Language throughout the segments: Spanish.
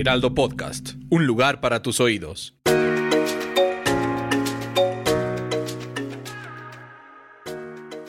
Heraldo Podcast, un lugar para tus oídos.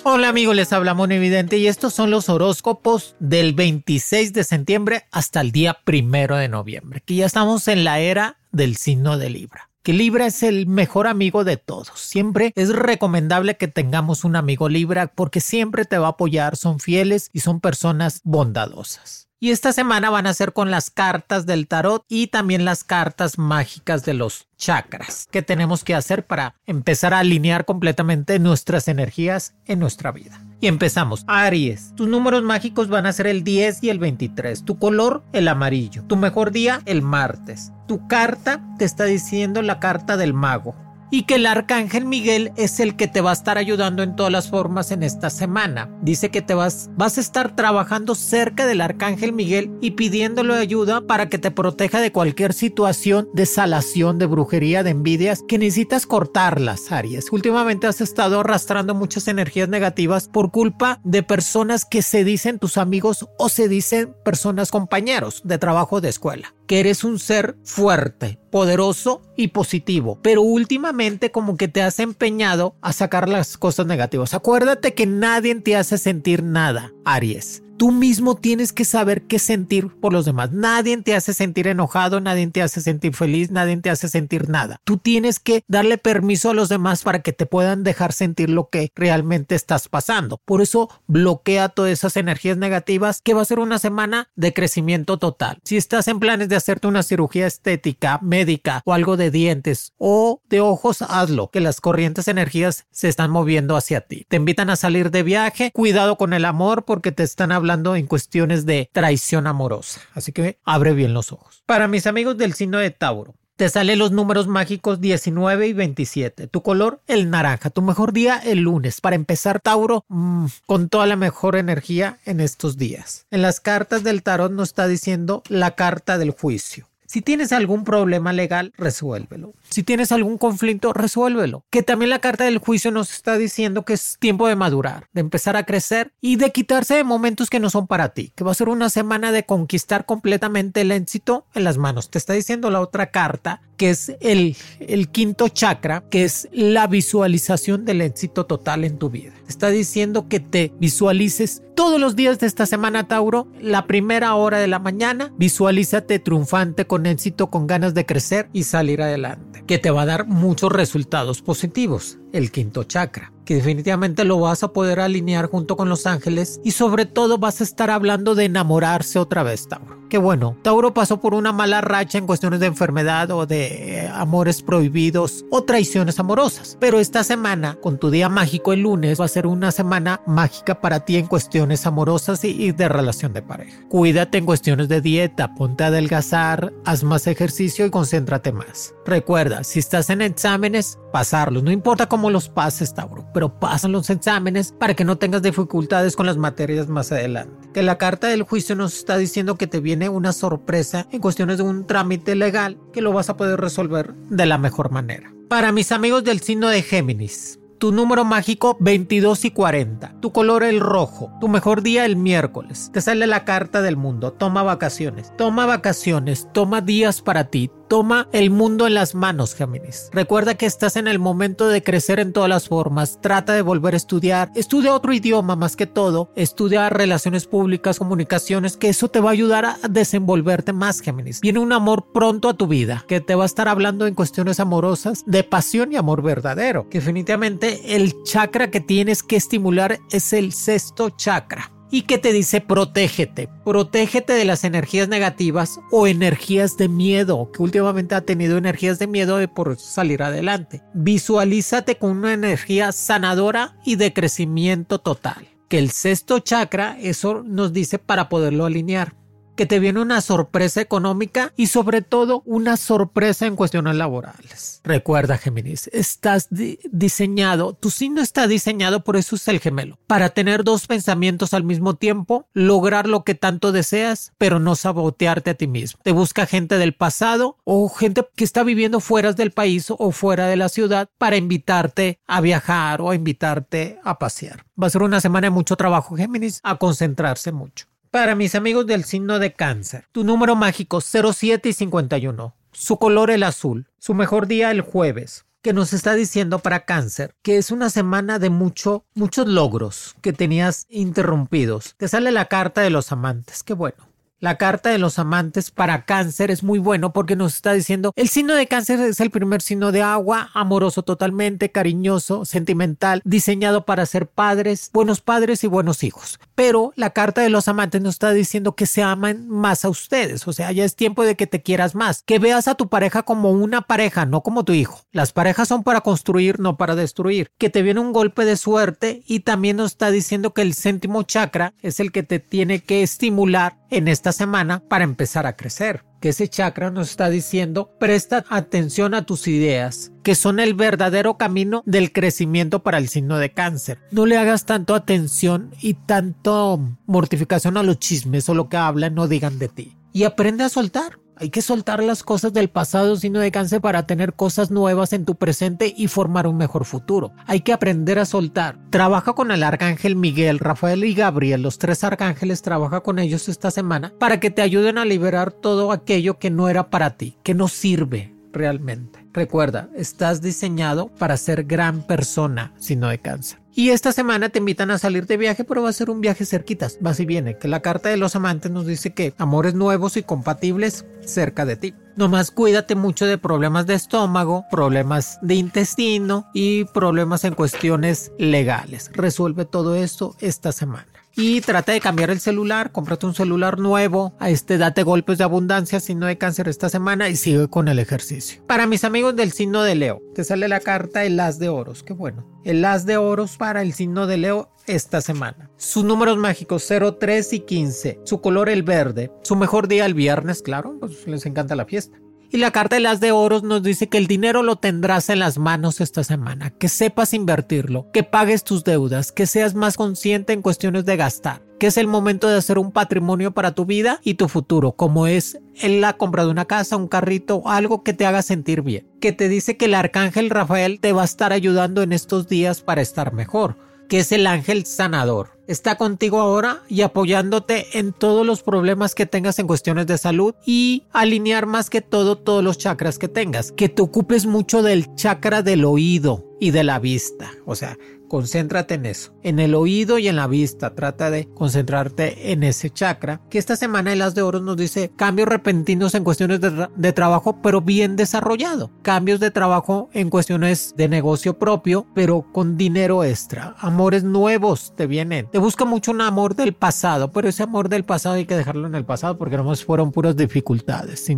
Hola amigos, les habla Mono Evidente y estos son los horóscopos del 26 de septiembre hasta el día primero de noviembre, que ya estamos en la era del signo de Libra. Que Libra es el mejor amigo de todos. Siempre es recomendable que tengamos un amigo Libra porque siempre te va a apoyar, son fieles y son personas bondadosas. Y esta semana van a ser con las cartas del tarot y también las cartas mágicas de los chakras que tenemos que hacer para empezar a alinear completamente nuestras energías en nuestra vida. Y empezamos. Aries, tus números mágicos van a ser el 10 y el 23. Tu color, el amarillo. Tu mejor día, el martes. Tu carta te está diciendo la carta del mago y que el arcángel Miguel es el que te va a estar ayudando en todas las formas en esta semana. Dice que te vas, vas a estar trabajando cerca del arcángel Miguel y pidiéndole ayuda para que te proteja de cualquier situación de salación, de brujería, de envidias que necesitas cortarlas, Aries. Últimamente has estado arrastrando muchas energías negativas por culpa de personas que se dicen tus amigos o se dicen personas compañeros de trabajo de escuela que eres un ser fuerte, poderoso y positivo, pero últimamente como que te has empeñado a sacar las cosas negativas. Acuérdate que nadie te hace sentir nada, Aries. Tú mismo tienes que saber qué sentir por los demás. Nadie te hace sentir enojado, nadie te hace sentir feliz, nadie te hace sentir nada. Tú tienes que darle permiso a los demás para que te puedan dejar sentir lo que realmente estás pasando. Por eso bloquea todas esas energías negativas que va a ser una semana de crecimiento total. Si estás en planes de hacerte una cirugía estética, médica o algo de dientes o de ojos, hazlo, que las corrientes energías se están moviendo hacia ti. Te invitan a salir de viaje, cuidado con el amor porque te están hablando en cuestiones de traición amorosa. Así que abre bien los ojos. Para mis amigos del signo de Tauro, te salen los números mágicos 19 y 27. Tu color, el naranja. Tu mejor día, el lunes. Para empezar, Tauro, mmm, con toda la mejor energía en estos días. En las cartas del tarot nos está diciendo la carta del juicio. Si tienes algún problema legal, resuélvelo. Si tienes algún conflicto, resuélvelo. Que también la carta del juicio nos está diciendo que es tiempo de madurar, de empezar a crecer y de quitarse de momentos que no son para ti. Que va a ser una semana de conquistar completamente el éxito en las manos. Te está diciendo la otra carta que es el, el quinto chakra, que es la visualización del éxito total en tu vida. Está diciendo que te visualices todos los días de esta semana, Tauro, la primera hora de la mañana, visualízate triunfante, con éxito, con ganas de crecer y salir adelante, que te va a dar muchos resultados positivos el quinto chakra, que definitivamente lo vas a poder alinear junto con los ángeles y sobre todo vas a estar hablando de enamorarse otra vez, Tauro. Que bueno, Tauro pasó por una mala racha en cuestiones de enfermedad o de eh, amores prohibidos o traiciones amorosas, pero esta semana, con tu día mágico el lunes, va a ser una semana mágica para ti en cuestiones amorosas y de relación de pareja. Cuídate en cuestiones de dieta, ponte a adelgazar, haz más ejercicio y concéntrate más. Recuerda, si estás en exámenes, pasarlos, no importa cómo los pases, Tauro, pero pasan los exámenes para que no tengas dificultades con las materias más adelante. Que la carta del juicio nos está diciendo que te viene una sorpresa en cuestiones de un trámite legal que lo vas a poder resolver de la mejor manera. Para mis amigos del signo de Géminis, tu número mágico 22 y 40. Tu color el rojo. Tu mejor día el miércoles. Te sale la carta del mundo. Toma vacaciones. Toma vacaciones. Toma días para ti. Toma el mundo en las manos, Géminis. Recuerda que estás en el momento de crecer en todas las formas. Trata de volver a estudiar. Estudia otro idioma más que todo. Estudia relaciones públicas, comunicaciones, que eso te va a ayudar a desenvolverte más, Géminis. Viene un amor pronto a tu vida, que te va a estar hablando en cuestiones amorosas, de pasión y amor verdadero. Definitivamente el chakra que tienes que estimular es el sexto chakra y que te dice protégete, protégete de las energías negativas o energías de miedo, que últimamente ha tenido energías de miedo de por salir adelante. Visualízate con una energía sanadora y de crecimiento total. que el sexto chakra, eso nos dice para poderlo alinear que te viene una sorpresa económica y sobre todo una sorpresa en cuestiones laborales. Recuerda, Géminis, estás diseñado, tu signo está diseñado, por eso es el gemelo, para tener dos pensamientos al mismo tiempo, lograr lo que tanto deseas, pero no sabotearte a ti mismo. Te busca gente del pasado o gente que está viviendo fuera del país o fuera de la ciudad para invitarte a viajar o a invitarte a pasear. Va a ser una semana de mucho trabajo, Géminis, a concentrarse mucho. Para mis amigos del signo de cáncer, tu número mágico 07 y 51, su color el azul, su mejor día el jueves, que nos está diciendo para cáncer que es una semana de mucho, muchos logros que tenías interrumpidos. Te sale la carta de los amantes, qué bueno. La carta de los amantes para cáncer es muy bueno porque nos está diciendo el signo de cáncer es el primer signo de agua, amoroso totalmente, cariñoso, sentimental, diseñado para ser padres, buenos padres y buenos hijos. Pero la carta de los amantes nos está diciendo que se aman más a ustedes, o sea, ya es tiempo de que te quieras más, que veas a tu pareja como una pareja, no como tu hijo. Las parejas son para construir, no para destruir. Que te viene un golpe de suerte y también nos está diciendo que el séptimo chakra es el que te tiene que estimular en esta semana para empezar a crecer. Que ese chakra nos está diciendo, presta atención a tus ideas, que son el verdadero camino del crecimiento para el signo de cáncer. No le hagas tanto atención y tanto mortificación a los chismes o lo que hablan o digan de ti. Y aprende a soltar. Hay que soltar las cosas del pasado signo de cáncer para tener cosas nuevas en tu presente y formar un mejor futuro. Hay que aprender a soltar. Trabaja con el arcángel Miguel, Rafael y Gabriel, los tres arcángeles, trabaja con ellos esta semana para que te ayuden a liberar todo aquello que no era para ti, que no sirve realmente. Recuerda, estás diseñado para ser gran persona, signo de cáncer. Y esta semana te invitan a salir de viaje, pero va a ser un viaje cerquitas, va y viene, que la carta de los amantes nos dice que amores nuevos y compatibles cerca de ti. Nomás cuídate mucho de problemas de estómago, problemas de intestino y problemas en cuestiones legales. Resuelve todo esto esta semana y trata de cambiar el celular, cómprate un celular nuevo, a este date golpes de abundancia, signo de cáncer esta semana y sigue con el ejercicio. Para mis amigos del signo de Leo, te sale la carta el as de oros, qué bueno. El as de oros para el signo de Leo esta semana. Sus números mágicos 0, 3 y 15. Su color el verde. Su mejor día el viernes, claro, pues les encanta la fiesta. Y la carta de las de oros nos dice que el dinero lo tendrás en las manos esta semana, que sepas invertirlo, que pagues tus deudas, que seas más consciente en cuestiones de gastar, que es el momento de hacer un patrimonio para tu vida y tu futuro, como es la compra de una casa, un carrito, algo que te haga sentir bien, que te dice que el arcángel Rafael te va a estar ayudando en estos días para estar mejor, que es el ángel sanador está contigo ahora y apoyándote en todos los problemas que tengas en cuestiones de salud y alinear más que todo todos los chakras que tengas. Que te ocupes mucho del chakra del oído y de la vista. O sea, concéntrate en eso, en el oído y en la vista. Trata de concentrarte en ese chakra. Que esta semana el As de Oro nos dice cambios repentinos en cuestiones de, trabajo, pero bien desarrollado. Cambios de trabajo en cuestiones de negocio propio, pero con dinero extra. Amores nuevos te vienen busca mucho un amor del pasado, pero ese amor del pasado hay que dejarlo en el pasado porque no fueron puras dificultades.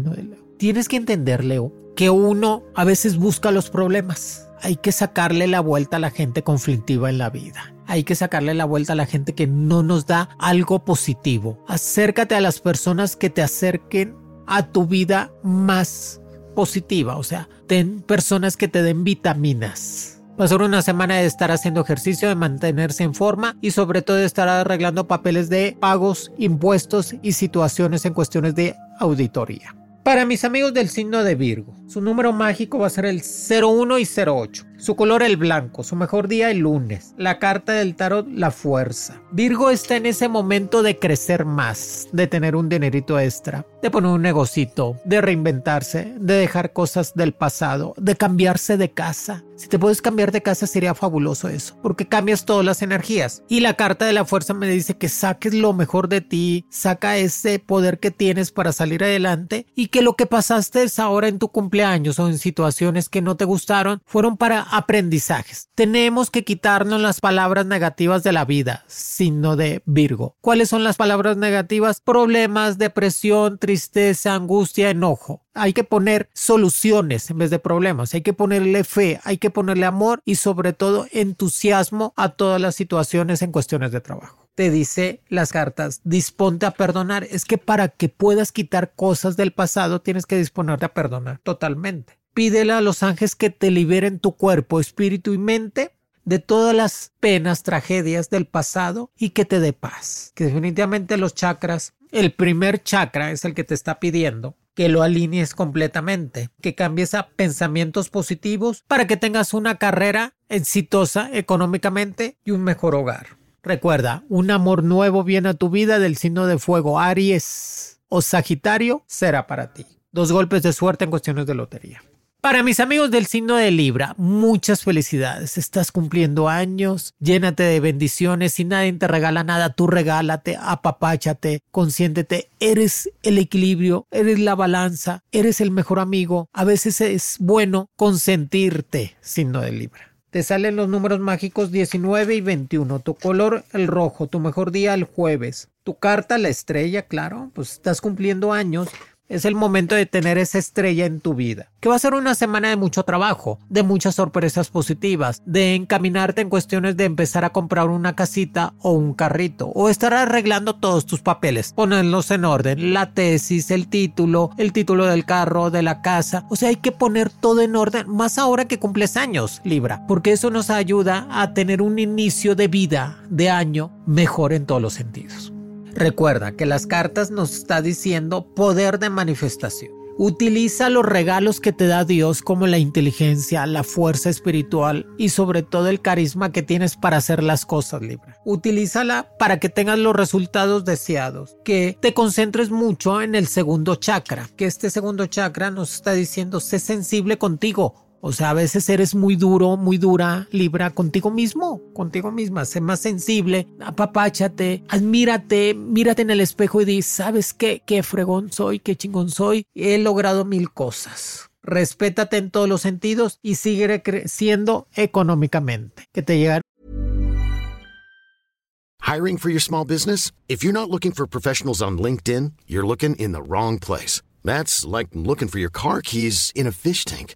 Tienes que entender, Leo, que uno a veces busca los problemas. Hay que sacarle la vuelta a la gente conflictiva en la vida. Hay que sacarle la vuelta a la gente que no nos da algo positivo. Acércate a las personas que te acerquen a tu vida más positiva. O sea, ten personas que te den vitaminas ser una semana de estar haciendo ejercicio, de mantenerse en forma y sobre todo de estar arreglando papeles de pagos, impuestos y situaciones en cuestiones de auditoría. Para mis amigos del signo de Virgo, su número mágico va a ser el 01 y 08. Su color el blanco, su mejor día el lunes. La carta del tarot, la fuerza. Virgo está en ese momento de crecer más, de tener un dinerito extra, de poner un negocito, de reinventarse, de dejar cosas del pasado, de cambiarse de casa. Si te puedes cambiar de casa sería fabuloso eso, porque cambias todas las energías. Y la carta de la fuerza me dice que saques lo mejor de ti, saca ese poder que tienes para salir adelante y que lo que pasaste es ahora en tu cumpleaños cumpleaños o en situaciones que no te gustaron fueron para aprendizajes. Tenemos que quitarnos las palabras negativas de la vida, signo de Virgo. ¿Cuáles son las palabras negativas? Problemas, depresión, tristeza, angustia, enojo. Hay que poner soluciones en vez de problemas, hay que ponerle fe, hay que ponerle amor y sobre todo entusiasmo a todas las situaciones en cuestiones de trabajo te dice las cartas, disponte a perdonar. Es que para que puedas quitar cosas del pasado tienes que disponerte a perdonar totalmente. Pídele a los ángeles que te liberen tu cuerpo, espíritu y mente de todas las penas, tragedias del pasado y que te dé paz. Que definitivamente los chakras, el primer chakra es el que te está pidiendo que lo alinees completamente, que cambies a pensamientos positivos para que tengas una carrera exitosa económicamente y un mejor hogar. Recuerda, un amor nuevo viene a tu vida del signo de fuego Aries o Sagitario será para ti. Dos golpes de suerte en cuestiones de lotería. Para mis amigos del signo de Libra, muchas felicidades. Estás cumpliendo años, llénate de bendiciones. Si nadie te regala nada, tú regálate, apapáchate, consiéntete. Eres el equilibrio, eres la balanza, eres el mejor amigo. A veces es bueno consentirte, signo de Libra. Te salen los números mágicos 19 y 21. Tu color el rojo, tu mejor día el jueves. Tu carta la estrella, claro, pues estás cumpliendo años es el momento de tener esa estrella en tu vida. Que va a ser una semana de mucho trabajo, de muchas sorpresas positivas, de encaminarte en cuestiones de empezar a comprar una casita o un carrito, o estar arreglando todos tus papeles, ponerlos en orden, la tesis, el título, el título del carro, de la casa. O sea, hay que poner todo en orden, más ahora que cumples años, Libra, porque eso nos ayuda a tener un inicio de vida, de año, mejor en todos los sentidos. Recuerda que las cartas nos está diciendo poder de manifestación. Utiliza los regalos que te da Dios como la inteligencia, la fuerza espiritual y sobre todo el carisma que tienes para hacer las cosas libres. Utilízala para que tengas los resultados deseados, que te concentres mucho en el segundo chakra, que este segundo chakra nos está diciendo sé sensible contigo, o sea, a veces eres muy duro, muy dura, Libra, contigo mismo, contigo misma. Sé más sensible, apapáchate, admírate, mírate en el espejo y di, ¿sabes qué? Qué fregón soy, qué chingón soy. He logrado mil cosas. Respétate en todos los sentidos y sigue creciendo económicamente. Que te llegará. Hiring for your small business? If you're not looking for professionals on LinkedIn, you're looking in the wrong place. That's like looking for your car keys in a fish tank.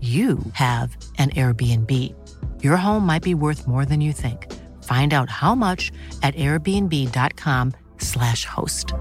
you have an Airbnb. Your home might be worth more than you think. Find out how much at airbnb.com/slash host.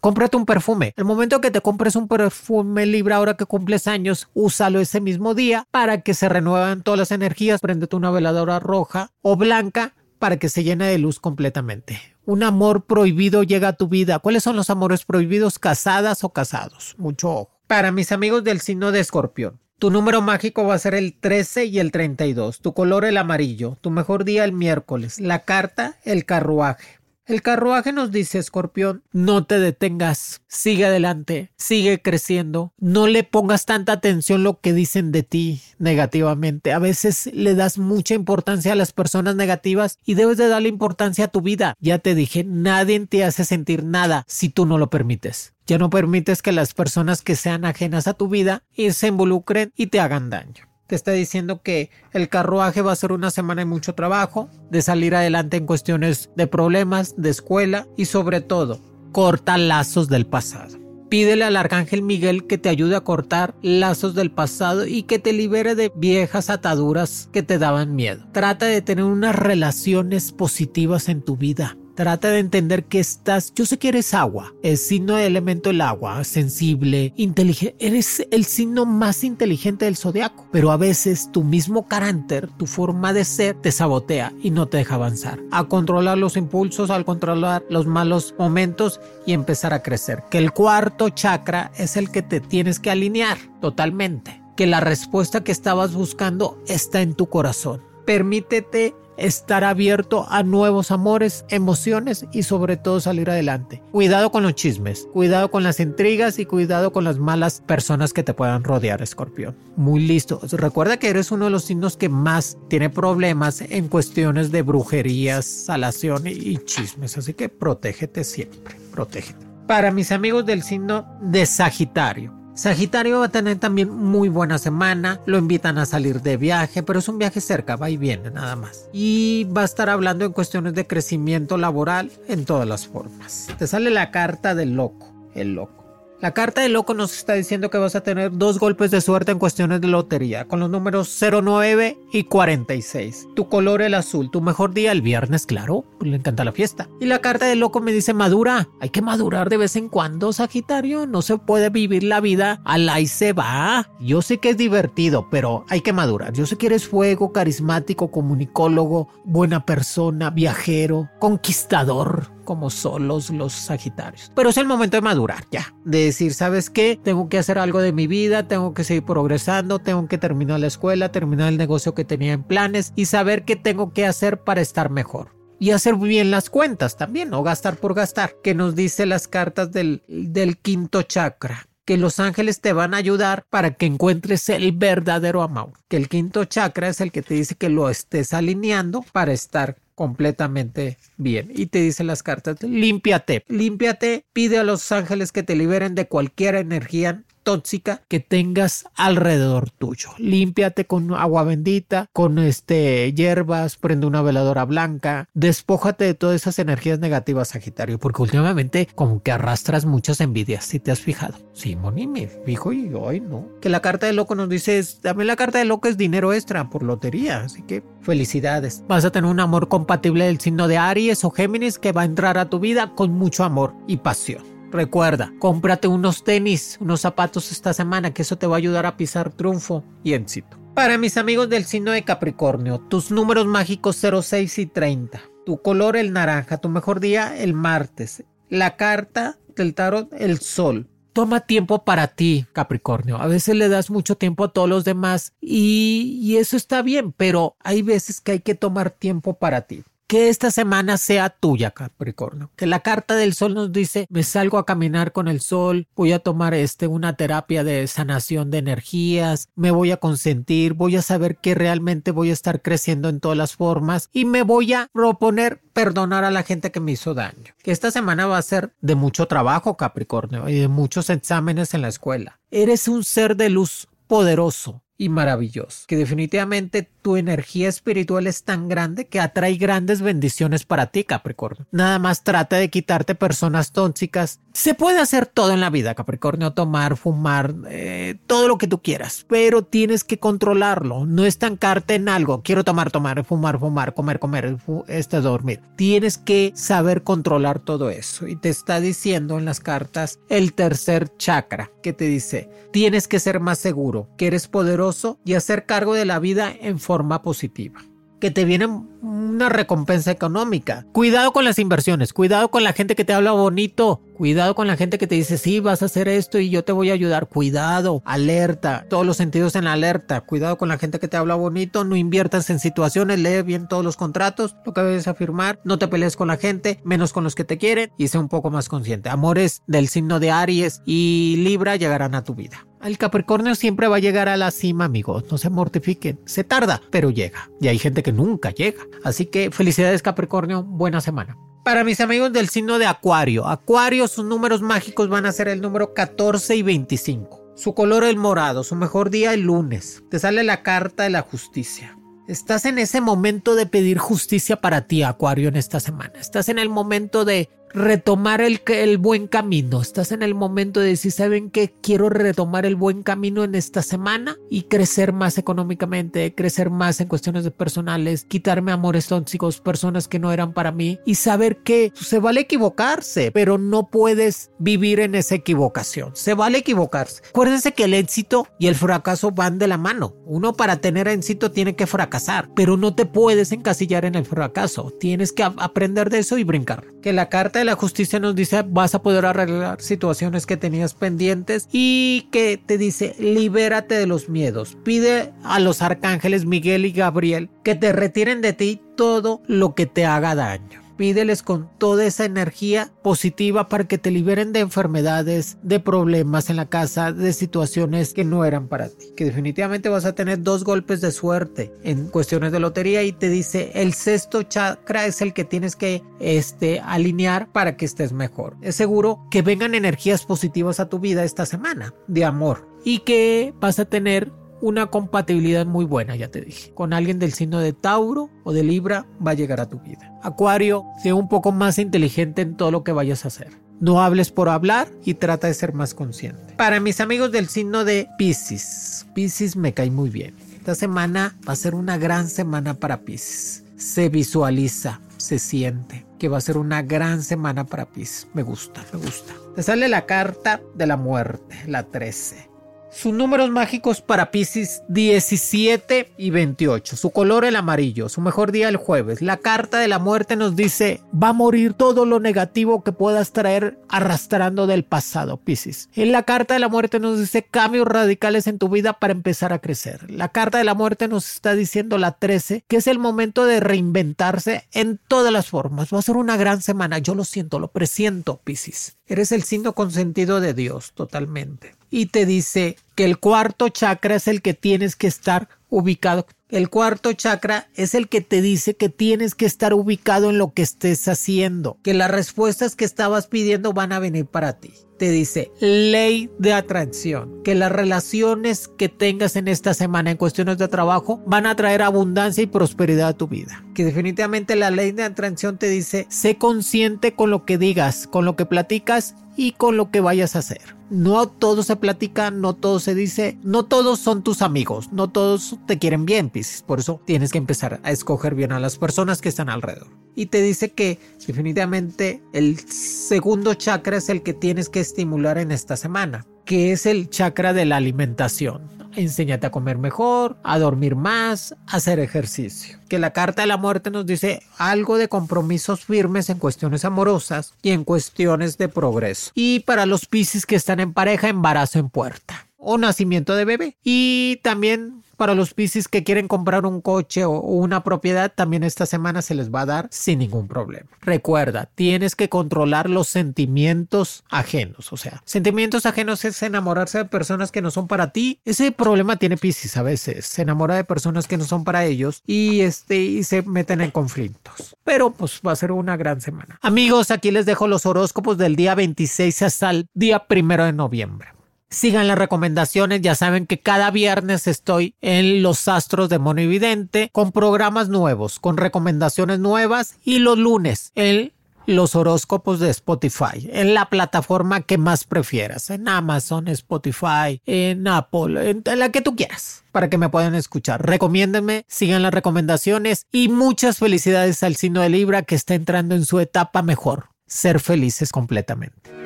Cómprate un perfume. El momento que te compres un perfume Libra ahora que cumples años, úsalo ese mismo día para que se renuevan todas las energías. Préndete una veladora roja o blanca para que se llene de luz completamente. Un amor prohibido llega a tu vida. ¿Cuáles son los amores prohibidos? ¿Casadas o casados? Mucho ojo. Para mis amigos del signo de escorpión. Tu número mágico va a ser el 13 y el 32. Tu color el amarillo. Tu mejor día el miércoles. La carta el carruaje. El carruaje nos dice, escorpión, no te detengas, sigue adelante, sigue creciendo, no le pongas tanta atención lo que dicen de ti negativamente. A veces le das mucha importancia a las personas negativas y debes de darle importancia a tu vida. Ya te dije, nadie te hace sentir nada si tú no lo permites. Ya no permites que las personas que sean ajenas a tu vida se involucren y te hagan daño. Te está diciendo que el carruaje va a ser una semana de mucho trabajo, de salir adelante en cuestiones de problemas, de escuela y sobre todo, corta lazos del pasado. Pídele al arcángel Miguel que te ayude a cortar lazos del pasado y que te libere de viejas ataduras que te daban miedo. Trata de tener unas relaciones positivas en tu vida. Trata de entender que estás, yo sé que eres agua, el signo de elemento el agua, sensible, inteligente, eres el signo más inteligente del zodiaco, pero a veces tu mismo carácter, tu forma de ser te sabotea y no te deja avanzar, a controlar los impulsos, al controlar los malos momentos y empezar a crecer. Que el cuarto chakra es el que te tienes que alinear totalmente, que la respuesta que estabas buscando está en tu corazón. Permítete estar abierto a nuevos amores, emociones y sobre todo salir adelante. Cuidado con los chismes, cuidado con las intrigas y cuidado con las malas personas que te puedan rodear, escorpión. Muy listo. Recuerda que eres uno de los signos que más tiene problemas en cuestiones de brujerías, salación y chismes, así que protégete siempre, protégete. Para mis amigos del signo de Sagitario, Sagitario va a tener también muy buena semana, lo invitan a salir de viaje, pero es un viaje cerca, va y viene nada más. Y va a estar hablando en cuestiones de crecimiento laboral en todas las formas. Te sale la carta del loco, el loco. La carta de loco nos está diciendo que vas a tener dos golpes de suerte en cuestiones de lotería, con los números 09 y 46. Tu color el azul, tu mejor día el viernes, claro, pues le encanta la fiesta. Y la carta de loco me dice madura, hay que madurar de vez en cuando, Sagitario, no se puede vivir la vida al ahí se va. Yo sé que es divertido, pero hay que madurar. Yo sé que eres fuego, carismático, comunicólogo, buena persona, viajero, conquistador como solos los Sagitarios. Pero es el momento de madurar ya, de decir, ¿sabes qué? Tengo que hacer algo de mi vida, tengo que seguir progresando, tengo que terminar la escuela, terminar el negocio que tenía en planes y saber qué tengo que hacer para estar mejor y hacer bien las cuentas también, no gastar por gastar, que nos dice las cartas del, del, quinto chakra. Que los ángeles te van a ayudar para que encuentres el verdadero amor. Que el quinto chakra es el que te dice que lo estés alineando para estar completamente bien. Y te dice las cartas, límpiate, límpiate, pide a los ángeles que te liberen de cualquier energía tóxica que tengas alrededor tuyo. Límpiate con agua bendita, con este hierbas, prende una veladora blanca, despójate de todas esas energías negativas, Sagitario, porque últimamente como que arrastras muchas envidias, si te has fijado. Sí, Moni me fijo y hoy no. Que la carta de loco nos dice, dame la carta de loco es dinero extra por lotería, así que felicidades. Vas a tener un amor compatible del signo de Aries o Géminis que va a entrar a tu vida con mucho amor y pasión. Recuerda, cómprate unos tenis, unos zapatos esta semana, que eso te va a ayudar a pisar triunfo y éxito. Para mis amigos del signo de Capricornio, tus números mágicos 06 y 30. Tu color el naranja, tu mejor día el martes. La carta del tarot el sol. Toma tiempo para ti, Capricornio. A veces le das mucho tiempo a todos los demás y, y eso está bien, pero hay veces que hay que tomar tiempo para ti que esta semana sea tuya, Capricornio. Que la carta del sol nos dice, me salgo a caminar con el sol, voy a tomar este una terapia de sanación de energías, me voy a consentir, voy a saber que realmente voy a estar creciendo en todas las formas y me voy a proponer perdonar a la gente que me hizo daño. Que esta semana va a ser de mucho trabajo, Capricornio, y de muchos exámenes en la escuela. Eres un ser de luz poderoso y maravilloso, que definitivamente tu energía espiritual es tan grande que atrae grandes bendiciones para ti, Capricornio. Nada más trata de quitarte personas tóxicas. Se puede hacer todo en la vida, Capricornio, tomar, fumar, eh, todo lo que tú quieras, pero tienes que controlarlo, no estancarte en algo. Quiero tomar, tomar, fumar, fumar, comer, comer, este dormir. Tienes que saber controlar todo eso y te está diciendo en las cartas el tercer chakra que te dice, tienes que ser más seguro, que eres poderoso y hacer cargo de la vida en forma positiva. Que te viene una recompensa económica. Cuidado con las inversiones, cuidado con la gente que te habla bonito, cuidado con la gente que te dice, sí, vas a hacer esto y yo te voy a ayudar. Cuidado, alerta, todos los sentidos en alerta. Cuidado con la gente que te habla bonito, no inviertas en situaciones, lee bien todos los contratos, lo que debes afirmar, no te pelees con la gente, menos con los que te quieren y sé un poco más consciente. Amores del signo de Aries y Libra llegarán a tu vida. El Capricornio siempre va a llegar a la cima, amigos. No se mortifiquen. Se tarda, pero llega. Y hay gente que nunca llega. Así que felicidades Capricornio, buena semana. Para mis amigos del signo de Acuario, Acuario sus números mágicos van a ser el número 14 y 25. Su color el morado, su mejor día el lunes. Te sale la carta de la justicia. Estás en ese momento de pedir justicia para ti, Acuario, en esta semana. Estás en el momento de retomar el, el, buen camino. Estás en el momento de decir, ¿saben qué? Quiero retomar el buen camino en esta semana y crecer más económicamente, crecer más en cuestiones personales, quitarme amores tóxicos, personas que no eran para mí y saber que se vale equivocarse, pero no puedes vivir en esa equivocación. Se vale equivocarse. Acuérdense que el éxito y el fracaso van de la mano. Uno para tener éxito tiene que fracasar, pero no te puedes encasillar en el fracaso. Tienes que aprender de eso y brincar. Que la carta la justicia nos dice vas a poder arreglar situaciones que tenías pendientes y que te dice libérate de los miedos. Pide a los arcángeles Miguel y Gabriel que te retiren de ti todo lo que te haga daño. Pídeles con toda esa energía positiva para que te liberen de enfermedades, de problemas en la casa, de situaciones que no eran para ti. Que definitivamente vas a tener dos golpes de suerte en cuestiones de lotería y te dice el sexto chakra es el que tienes que este, alinear para que estés mejor. Es seguro que vengan energías positivas a tu vida esta semana de amor y que vas a tener una compatibilidad muy buena, ya te dije. Con alguien del signo de Tauro o de Libra va a llegar a tu vida. Acuario, sé un poco más inteligente en todo lo que vayas a hacer. No hables por hablar y trata de ser más consciente. Para mis amigos del signo de Pisces, Pisces me cae muy bien. Esta semana va a ser una gran semana para Pisces. Se visualiza, se siente que va a ser una gran semana para Pisces. Me gusta, me gusta. Te sale la carta de la muerte, la 13. Sus números mágicos para Pisces 17 y 28. Su color el amarillo. Su mejor día el jueves. La carta de la muerte nos dice va a morir todo lo negativo que puedas traer arrastrando del pasado, Pisces. En la carta de la muerte nos dice cambios radicales en tu vida para empezar a crecer. La carta de la muerte nos está diciendo la 13 que es el momento de reinventarse en todas las formas. Va a ser una gran semana. Yo lo siento, lo presiento, Pisces. Eres el signo consentido de Dios totalmente y te dice que el cuarto chakra es el que tienes que estar ubicado. El cuarto chakra es el que te dice que tienes que estar ubicado en lo que estés haciendo, que las respuestas que estabas pidiendo van a venir para ti. Te dice ley de atracción, que las relaciones que tengas en esta semana en cuestiones de trabajo van a traer abundancia y prosperidad a tu vida. Que definitivamente la ley de atracción te dice sé consciente con lo que digas, con lo que platicas y con lo que vayas a hacer. No todo se platica, no todo se dice, no todos son tus amigos, no todos te quieren bien, Pisces. Por eso tienes que empezar a escoger bien a las personas que están alrededor. Y te dice que definitivamente el segundo chakra es el que tienes que estimular en esta semana, que es el chakra de la alimentación enséñate a comer mejor, a dormir más, a hacer ejercicio. Que la carta de la muerte nos dice algo de compromisos firmes en cuestiones amorosas y en cuestiones de progreso. Y para los piscis que están en pareja, embarazo en puerta o nacimiento de bebé. Y también para los Piscis que quieren comprar un coche o una propiedad, también esta semana se les va a dar sin ningún problema. Recuerda, tienes que controlar los sentimientos ajenos. O sea, sentimientos ajenos es enamorarse de personas que no son para ti. Ese problema tiene Piscis a veces. Se enamora de personas que no son para ellos y, este, y se meten en conflictos. Pero pues va a ser una gran semana. Amigos, aquí les dejo los horóscopos del día 26 hasta el día primero de noviembre. Sigan las recomendaciones, ya saben que cada viernes estoy en Los Astros de Mono Evidente con programas nuevos, con recomendaciones nuevas y los lunes en los horóscopos de Spotify, en la plataforma que más prefieras, en Amazon, Spotify, en Apple, en la que tú quieras, para que me puedan escuchar. Recomiéndenme, sigan las recomendaciones y muchas felicidades al signo de Libra que está entrando en su etapa mejor, ser felices completamente.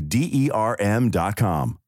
D-E-R-M dot com.